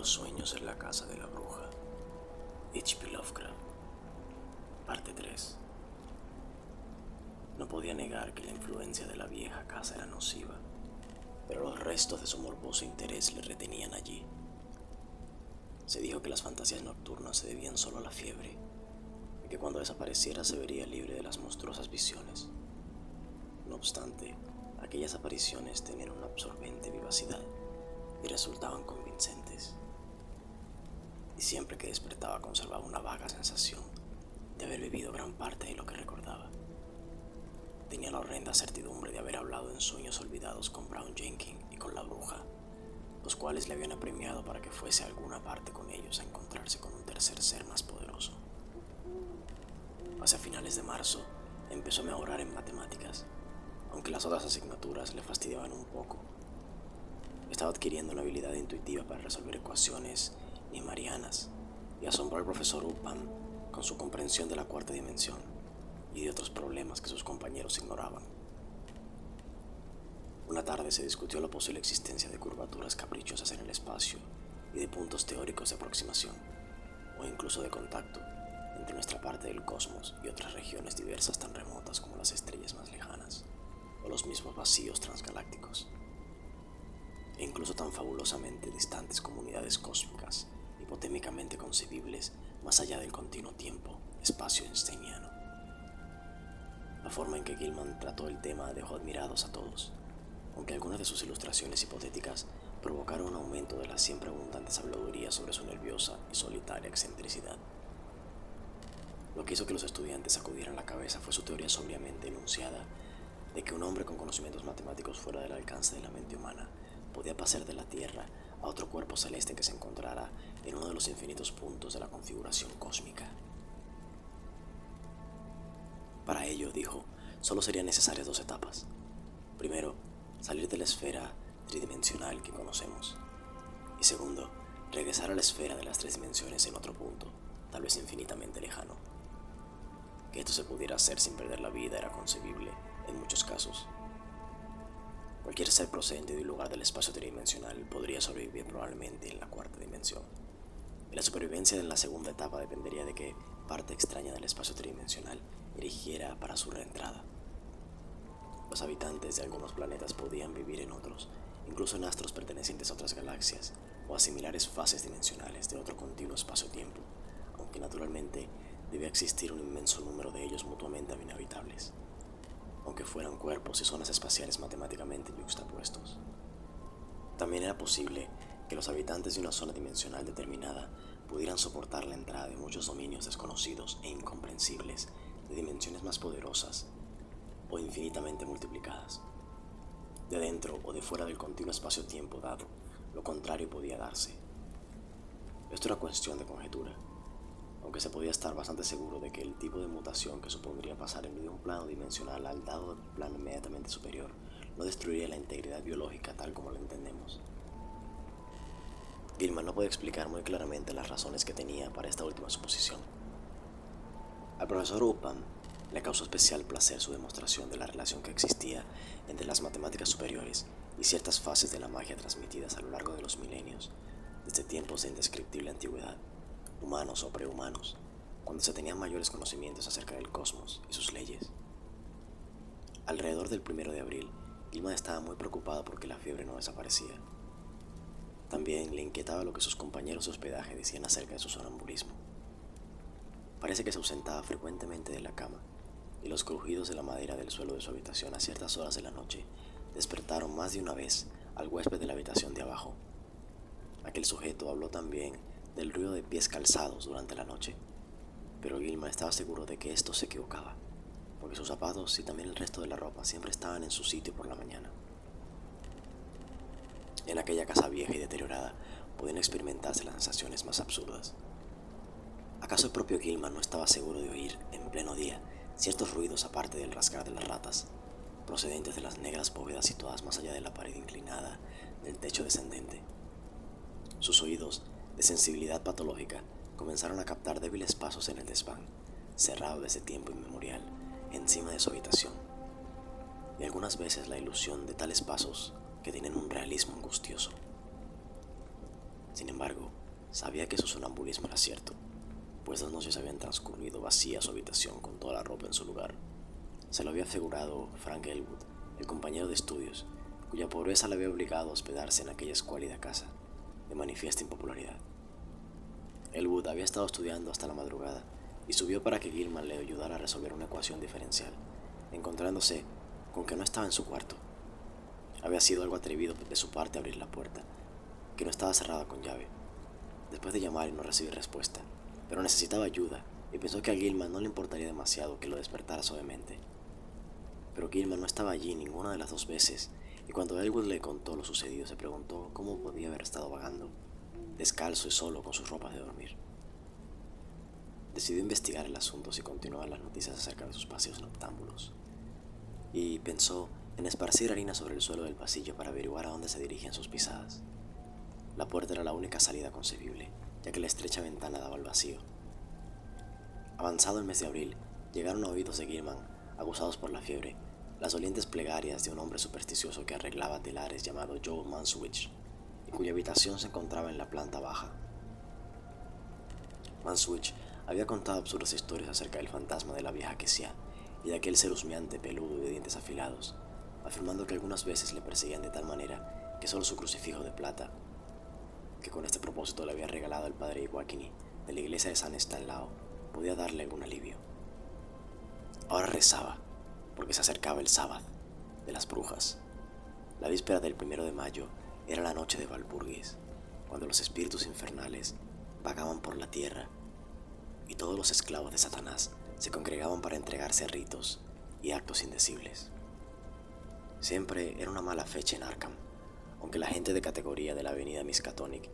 Los sueños en la casa de la bruja. H.P. Lovecraft. Parte 3. No podía negar que la influencia de la vieja casa era nociva, pero los restos de su morboso interés le retenían allí. Se dijo que las fantasías nocturnas se debían solo a la fiebre y que cuando desapareciera se vería libre de las monstruosas visiones. No obstante, aquellas apariciones tenían una absorbente vivacidad y resultaban convincentes. Y siempre que despertaba conservaba una vaga sensación de haber vivido gran parte de lo que recordaba. Tenía la horrenda certidumbre de haber hablado en sueños olvidados con Brown Jenkins y con la bruja, los cuales le habían apremiado para que fuese a alguna parte con ellos a encontrarse con un tercer ser más poderoso. Hacia finales de marzo empezó a mejorar en matemáticas, aunque las otras asignaturas le fastidiaban un poco estaba adquiriendo una habilidad intuitiva para resolver ecuaciones ni marianas y asombró al profesor Upham con su comprensión de la cuarta dimensión y de otros problemas que sus compañeros ignoraban. Una tarde se discutió la posible existencia de curvaturas caprichosas en el espacio y de puntos teóricos de aproximación, o incluso de contacto, entre nuestra parte del cosmos y otras regiones diversas tan remotas como las estrellas más lejanas, o los mismos vacíos transgalácticos e incluso tan fabulosamente distantes comunidades cósmicas, hipotémicamente concebibles más allá del continuo tiempo, espacio einsteiniano. La forma en que Gilman trató el tema dejó admirados a todos, aunque algunas de sus ilustraciones hipotéticas provocaron un aumento de la siempre abundante habladuría sobre su nerviosa y solitaria excentricidad. Lo que hizo que los estudiantes sacudieran la cabeza fue su teoría sobriamente enunciada de que un hombre con conocimientos matemáticos fuera del alcance de la mente humana podía pasar de la Tierra a otro cuerpo celeste que se encontrara en uno de los infinitos puntos de la configuración cósmica. Para ello, dijo, solo serían necesarias dos etapas. Primero, salir de la esfera tridimensional que conocemos. Y segundo, regresar a la esfera de las tres dimensiones en otro punto, tal vez infinitamente lejano. Que esto se pudiera hacer sin perder la vida era concebible en muchos casos. Cualquier ser procedente de un lugar del espacio tridimensional podría sobrevivir probablemente en la cuarta dimensión. Y la supervivencia en la segunda etapa dependería de que parte extraña del espacio tridimensional erigiera para su reentrada. Los habitantes de algunos planetas podían vivir en otros, incluso en astros pertenecientes a otras galaxias o a similares fases dimensionales de otro continuo espacio-tiempo, aunque naturalmente debía existir un inmenso número de ellos mutuamente inhabitables aunque fueran cuerpos y zonas espaciales matemáticamente yuxtapuestos. También era posible que los habitantes de una zona dimensional determinada pudieran soportar la entrada de muchos dominios desconocidos e incomprensibles de dimensiones más poderosas o infinitamente multiplicadas. De dentro o de fuera del continuo espacio-tiempo dado, lo contrario podía darse. Esto era cuestión de conjetura aunque se podía estar bastante seguro de que el tipo de mutación que supondría pasar de un plano dimensional al dado plano inmediatamente superior no destruiría la integridad biológica tal como lo entendemos. Gilman no puede explicar muy claramente las razones que tenía para esta última suposición. Al profesor Upham le causó especial placer su demostración de la relación que existía entre las matemáticas superiores y ciertas fases de la magia transmitidas a lo largo de los milenios, desde tiempos de indescriptible antigüedad humanos o prehumanos, cuando se tenían mayores conocimientos acerca del cosmos y sus leyes. Alrededor del primero de abril, Gilman estaba muy preocupado porque la fiebre no desaparecía. También le inquietaba lo que sus compañeros de hospedaje decían acerca de su sonambulismo. Parece que se ausentaba frecuentemente de la cama, y los crujidos de la madera del suelo de su habitación a ciertas horas de la noche despertaron más de una vez al huésped de la habitación de abajo. Aquel sujeto habló también del ruido de pies calzados durante la noche, pero Gilma estaba seguro de que esto se equivocaba, porque sus zapatos y también el resto de la ropa siempre estaban en su sitio por la mañana. En aquella casa vieja y deteriorada podían experimentarse las sensaciones más absurdas. ¿Acaso el propio Gilman no estaba seguro de oír, en pleno día, ciertos ruidos aparte del rasgar de las ratas, procedentes de las negras bóvedas situadas más allá de la pared inclinada del techo descendente? Sus oídos, de sensibilidad patológica, comenzaron a captar débiles pasos en el desván, cerrado desde tiempo inmemorial, encima de su habitación. Y algunas veces la ilusión de tales pasos que tienen un realismo angustioso. Sin embargo, sabía que su sonambulismo era cierto, pues dos noches habían transcurrido vacía su habitación con toda la ropa en su lugar. Se lo había asegurado Frank Elwood, el compañero de estudios, cuya pobreza le había obligado a hospedarse en aquella escuálida casa, de manifiesta impopularidad. Elwood había estado estudiando hasta la madrugada y subió para que Gilman le ayudara a resolver una ecuación diferencial, encontrándose con que no estaba en su cuarto. Había sido algo atrevido de su parte abrir la puerta, que no estaba cerrada con llave. Después de llamar y no recibir respuesta, pero necesitaba ayuda y pensó que a Gilman no le importaría demasiado que lo despertara suavemente. Pero Gilman no estaba allí ninguna de las dos veces, y cuando Elwood le contó lo sucedido se preguntó cómo podía haber estado vagando, descalzo y solo con sus ropas de dormir. Decidió investigar el asunto y continuar las noticias acerca de sus paseos noctámbulos, y pensó en esparcir harina sobre el suelo del pasillo para averiguar a dónde se dirigían sus pisadas. La puerta era la única salida concebible, ya que la estrecha ventana daba al vacío. Avanzado el mes de abril, llegaron a oídos de Gilman, acusados por la fiebre, las dolientes plegarias de un hombre supersticioso que arreglaba telares llamado Joe Manswich, cuya habitación se encontraba en la planta baja. Manswich había contado absurdas historias acerca del fantasma de la vieja Quesia y de aquel ser husmeante, peludo y de dientes afilados, afirmando que algunas veces le perseguían de tal manera que solo su crucifijo de plata, que con este propósito le había regalado el padre Iwakini de la iglesia de San Estanlao, podía darle algún alivio. Ahora rezaba, porque se acercaba el sábado de las brujas. La víspera del primero de mayo era la noche de Valpurgis, cuando los espíritus infernales vagaban por la tierra y todos los esclavos de Satanás se congregaban para entregarse a ritos y actos indecibles. Siempre era una mala fecha en Arkham, aunque la gente de categoría de la avenida Miskatonic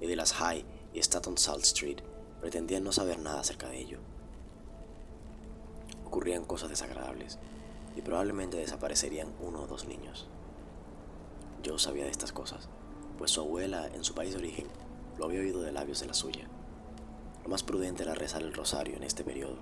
y de las High y Staten Salt Street pretendían no saber nada acerca de ello. Ocurrían cosas desagradables y probablemente desaparecerían uno o dos niños. Yo sabía de estas cosas, pues su abuela en su país de origen lo había oído de labios de la suya. Lo más prudente era rezar el rosario en este periodo.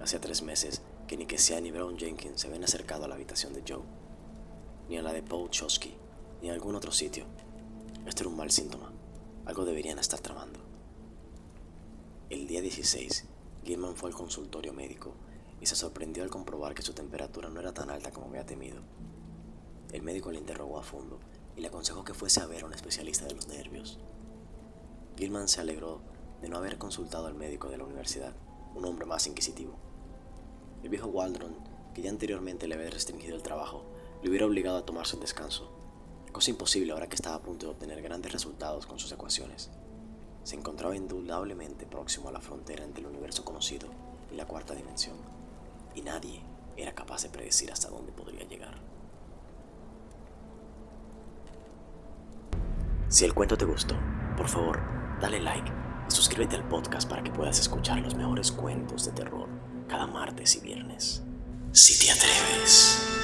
Hacía tres meses que ni Kessia ni Brown Jenkins se habían acercado a la habitación de Joe, ni a la de Paul Chosky, ni a algún otro sitio. Este era un mal síntoma. Algo deberían estar tramando. El día 16, Gilman fue al consultorio médico y se sorprendió al comprobar que su temperatura no era tan alta como había temido. El médico le interrogó a fondo y le aconsejó que fuese a ver a un especialista de los nervios. Gilman se alegró de no haber consultado al médico de la universidad, un hombre más inquisitivo. El viejo Waldron, que ya anteriormente le había restringido el trabajo, le hubiera obligado a tomarse un descanso, cosa imposible ahora que estaba a punto de obtener grandes resultados con sus ecuaciones. Se encontraba indudablemente próximo a la frontera entre el universo conocido y la cuarta dimensión, y nadie era capaz de predecir hasta dónde podría llegar. Si el cuento te gustó, por favor, dale like y suscríbete al podcast para que puedas escuchar los mejores cuentos de terror cada martes y viernes. Si te atreves.